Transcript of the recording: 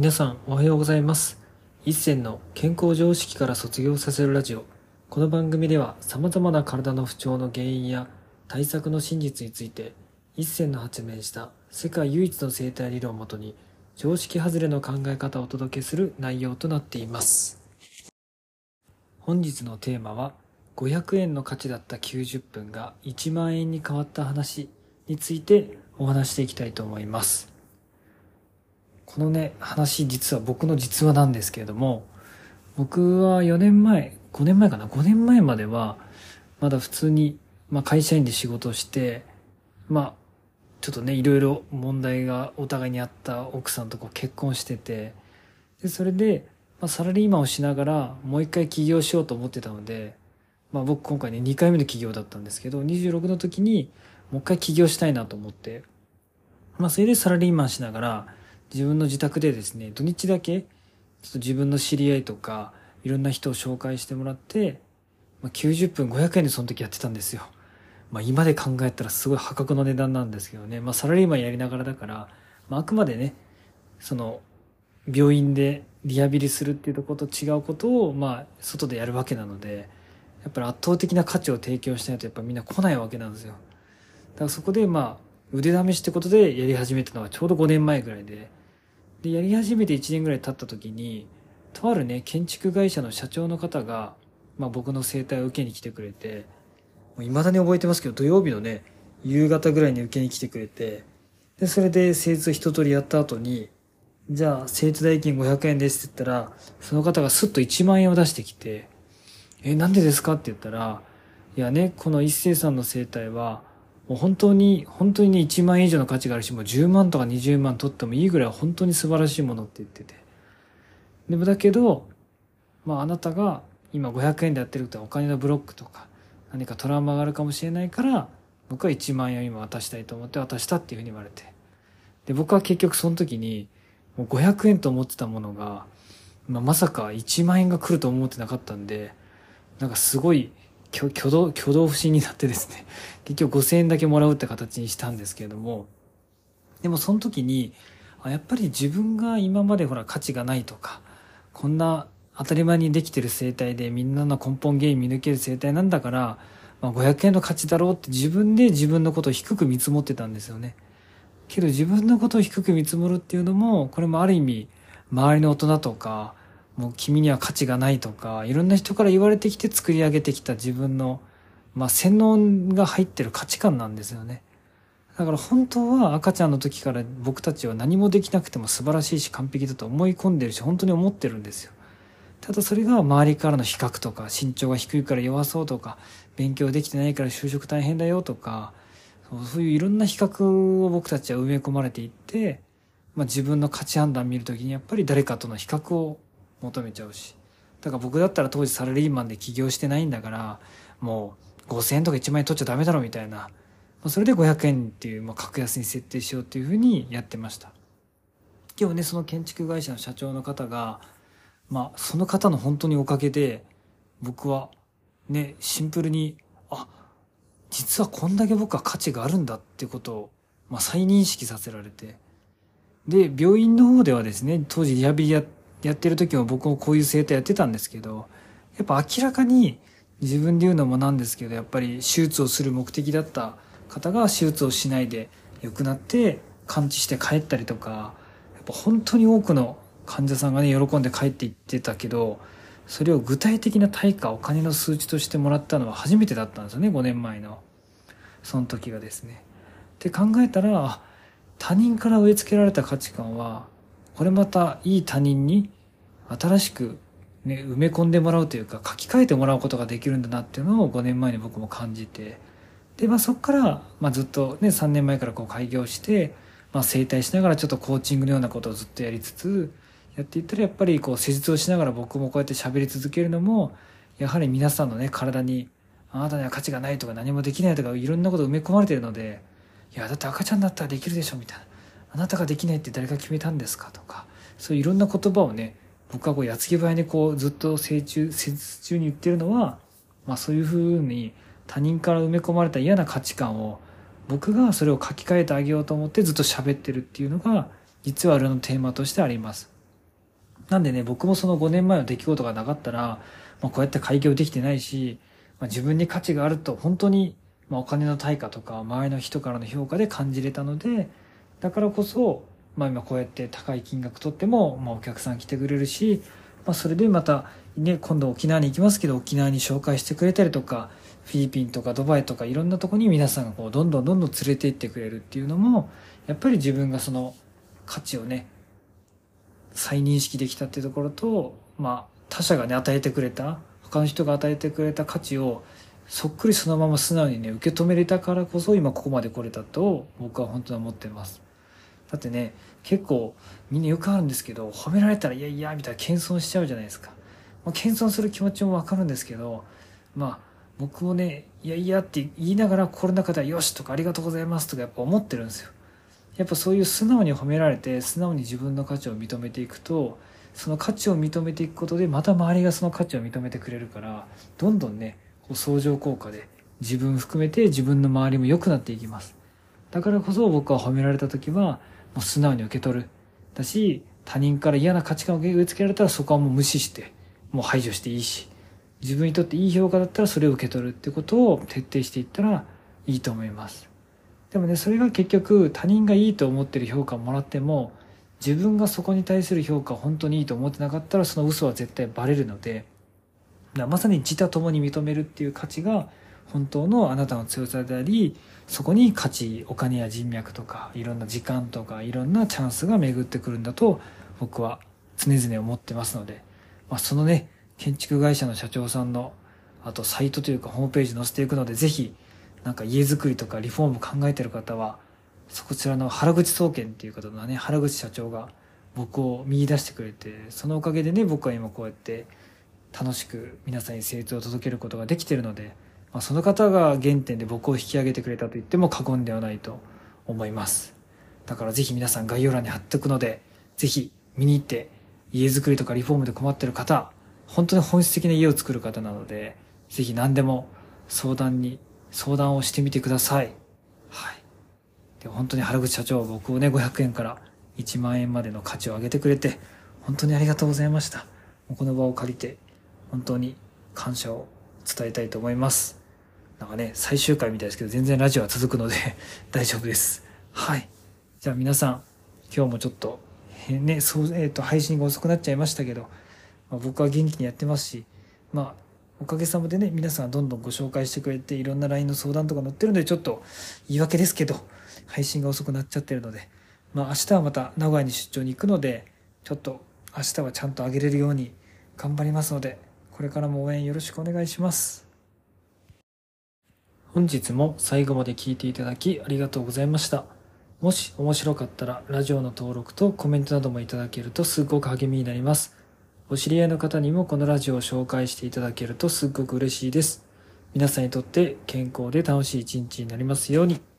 皆さんおはようございます。一銭の健康常識から卒業させるラジオ。この番組では様々な体の不調の原因や対策の真実について一銭の発明した世界唯一の生態理論をもとに常識外れの考え方をお届けする内容となっています。本日のテーマは500円の価値だった90分が1万円に変わった話についてお話していきたいと思います。このね話実は僕の実話なんですけれども僕は4年前5年前かな？5年前まではまだ普通に、まあ、会社員で仕事してまあちょっとねいろいろ問題がお互いにあった奥さんとこう結婚しててでそれで、まあ、サラリーマンをしながらもう一回起業しようと思ってたので、まあ、僕今回ね2回目の起業だったんですけど26の時にもう一回起業したいなと思って、まあ、それでサラリーマンしながら自分の自宅でですね土日だけちょっと自分の知り合いとかいろんな人を紹介してもらって、まあ、90分500円でその時やってたんですよ。まあ、今で考えたらすごい破格の値段なんですけどね、まあ、サラリーマンやりながらだから、まあ、あくまでねその病院でリハビリするっていうとこと違うことを、まあ、外でやるわけなのでやっぱり圧倒的な価値を提供しないとやっぱみんな来ないわけなんですよだからそこでまあ腕試しってことでやり始めたのはちょうど5年前ぐらいででやり始めて1年ぐらい経った時にとあるね建築会社の社長の方が、まあ、僕の整体を受けに来てくれていまだに覚えてますけど土曜日のね夕方ぐらいに受けに来てくれてでそれで施術一通りやった後にじゃあ施術代金500円ですって言ったらその方がスッと1万円を出してきて「えなんでですか?」って言ったら「いやねこの一星さんの整体はもう本当に本当にね1万円以上の価値があるしもう10万とか20万取ってもいいぐらい本当に素晴らしいものって言ってて。でもだけどまああなたが今500円でやってることはお金のブロックとか何かトラウマがあるかもしれないから僕は1万円を今渡したいと思って渡したっていうふうに言われて。で僕は結局その時にもう500円と思ってたものが、まあ、まさか1万円が来ると思ってなかったんでなんかすごい挙動挙動不審になってですね 結局5000円だけもらうって形にしたんですけれどもでもその時にやっぱり自分が今までほら価値がないとかこんな当たり前にできてる生態でみんなの根本原因見抜ける生態なんだから、まあ、500円の価値だろうって自分で自分のことを低く見積もってたんですよね。けど自分のことを低く見積もるっていうのもこれもある意味周りの大人とかもう君には価値がないとかいろんな人から言われてきて作り上げてきた自分の、まあ、洗脳が入ってる価値観なんですよね。だから本当は赤ちゃんの時から僕たちは何もできなくても素晴らしいし完璧だと思い込んでるし本当に思ってるんですよ。ただそれが周りからの比較とか身長が低いから弱そうとか勉強できてないから就職大変だよとかそういういろんな比較を僕たちは埋め込まれていって、まあ、自分の価値判断見るときにやっぱり誰かとの比較を求めちゃうし。だから僕だったら当時サラリーマンで起業してないんだからもう5000円とか1万円取っちゃダメだろみたいな、まあ、それで500円っていう、まあ、格安に設定しようっていうふうにやってました。今日ねその建築会社の社長の方がまあ、その方の本当におかげで、僕は、ね、シンプルに、あ、実はこんだけ僕は価値があるんだっていうことを、まあ、再認識させられて。で、病院の方ではですね、当時リハビリやってやってる時も僕もこういう生態やってたんですけど、やっぱ明らかに自分で言うのもなんですけど、やっぱり手術をする目的だった方が手術をしないで良くなって完治して帰ったりとか、やっぱ本当に多くの患者さんがね喜んで帰っていってたけどそれを具体的な対価お金の数値としてもらったのは初めてだったんですよね5年前のその時がですね。って考えたら他人から植え付けられた価値観はこれまたいい他人に新しく、ね、埋め込んでもらうというか書き換えてもらうことができるんだなっていうのを5年前に僕も感じてで、まあ、そこから、まあ、ずっとね3年前からこう開業して、まあ、整体しながらちょっとコーチングのようなことをずっとやりつつやっていったらやっぱりこう施術をしながら僕もこうやって喋り続けるのもやはり皆さんのね体にあなたには価値がないとか何もできないとかいろんなこと埋め込まれてるのでいやだって赤ちゃんだったらできるでしょみたいな。あなたができないって誰が決めたんですかとかそういういろんな言葉をね僕はこう矢継ぎ早にこうずっと成中施術中に言ってるのは、まあ、そういうふうに他人から埋め込まれた嫌な価値観を僕がそれを書き換えてあげようと思ってずっと喋ってるっていうのが実は俺のテーマとしてあります。なんでね、僕もその5年前の出来事がなかったら、まあ、こうやって開業できてないし、まあ、自分に価値があると本当に、まあ、お金の対価とか周りの人からの評価で感じれたので、だからこそ、まあ今こうやって高い金額取っても、まあお客さん来てくれるし、まあそれでまたね、今度沖縄に行きますけど沖縄に紹介してくれたりとか、フィリピンとかドバイとかいろんなとこに皆さんがこうどんどんどんどん連れて行ってくれるっていうのも、やっぱり自分がその価値をね、再認識できたっていうところと、まあ他者がね与えてくれた、他の人が与えてくれた価値をそっくりそのまま素直にね受け止めれたからこそ今ここまで来れたと僕は本当に思ってます。だってね結構みんなよくあるんですけど褒められたらいやいやみたいな謙遜しちゃうじゃないですか、まあ、謙遜する気持ちもわかるんですけどまあ僕もねいやいやって言いながら心の中ではよしとかありがとうございますとかやっぱ思ってるんですよ。やっぱそういう素直に褒められて素直に自分の価値を認めていくとその価値を認めていくことでまた周りがその価値を認めてくれるからどんどんねこう相乗効果で自分含めて自分の周りも良くなっていきます。だからこそ僕は褒められた時はもう素直に受け取る。だし他人から嫌な価値観を植え付けられたらそこはもう無視してもう排除していいし自分にとっていい評価だったらそれを受け取るってことを徹底していったらいいと思います。でもねそれが結局他人がいいと思ってる評価をもらっても自分がそこに対する評価を本当にいいと思ってなかったらその嘘は絶対バレるのでまさに自他ともに認めるっていう価値が本当のあなたの強さでありそこに価値お金や人脈とかいろんな時間とかいろんなチャンスが巡ってくるんだと僕は常々思ってますので、まあ、そのね建築会社の社長さんのあとサイトというかホームページ載せていくのでぜひなんか家づくりとかリフォーム考えてる方はそちらの原口総研っていう方のね原口社長が僕を見出してくれてそのおかげでね僕は今こうやって楽しく皆さんに成長を届けることができてるので、まあ、その方が原点で僕を引き上げてくれたと言っても過言ではないと思います。だからぜひ皆さん概要欄に貼っておくのでぜひ見に行って家づくりとかリフォームで困ってる方本当に本質的な家を作る方なのでぜひ何でも相談に相談をしてみてください。はい。で本当に原口社長は僕をね500円から1万円までの価値を上げてくれて本当にありがとうございました。この場を借りて本当に感謝を伝えたいと思います。なんかね、最終回みたいですけど、全然ラジオは続くので 大丈夫です。はい。じゃあ皆さん、今日もちょっと、ね、そう、えっ、ー、と、配信が遅くなっちゃいましたけど、まあ、僕は元気にやってますし、まあ、おかげさまでね、皆さんどんどんご紹介してくれて、いろんな LINE の相談とか載ってるんで、ちょっと言い訳ですけど、配信が遅くなっちゃってるので、まあ明日はまた名古屋に出張に行くので、ちょっと明日はちゃんと上げれるように頑張りますので、これからも応援よろしくお願いします。本日も最後まで聞いていただきありがとうございました。もし面白かったらラジオの登録とコメントなどもいただけるとすごく励みになります。お知り合いの方にもこのラジオを紹介していただけるとすっごく嬉しいです。皆さんにとって健康で楽しい一日になりますように。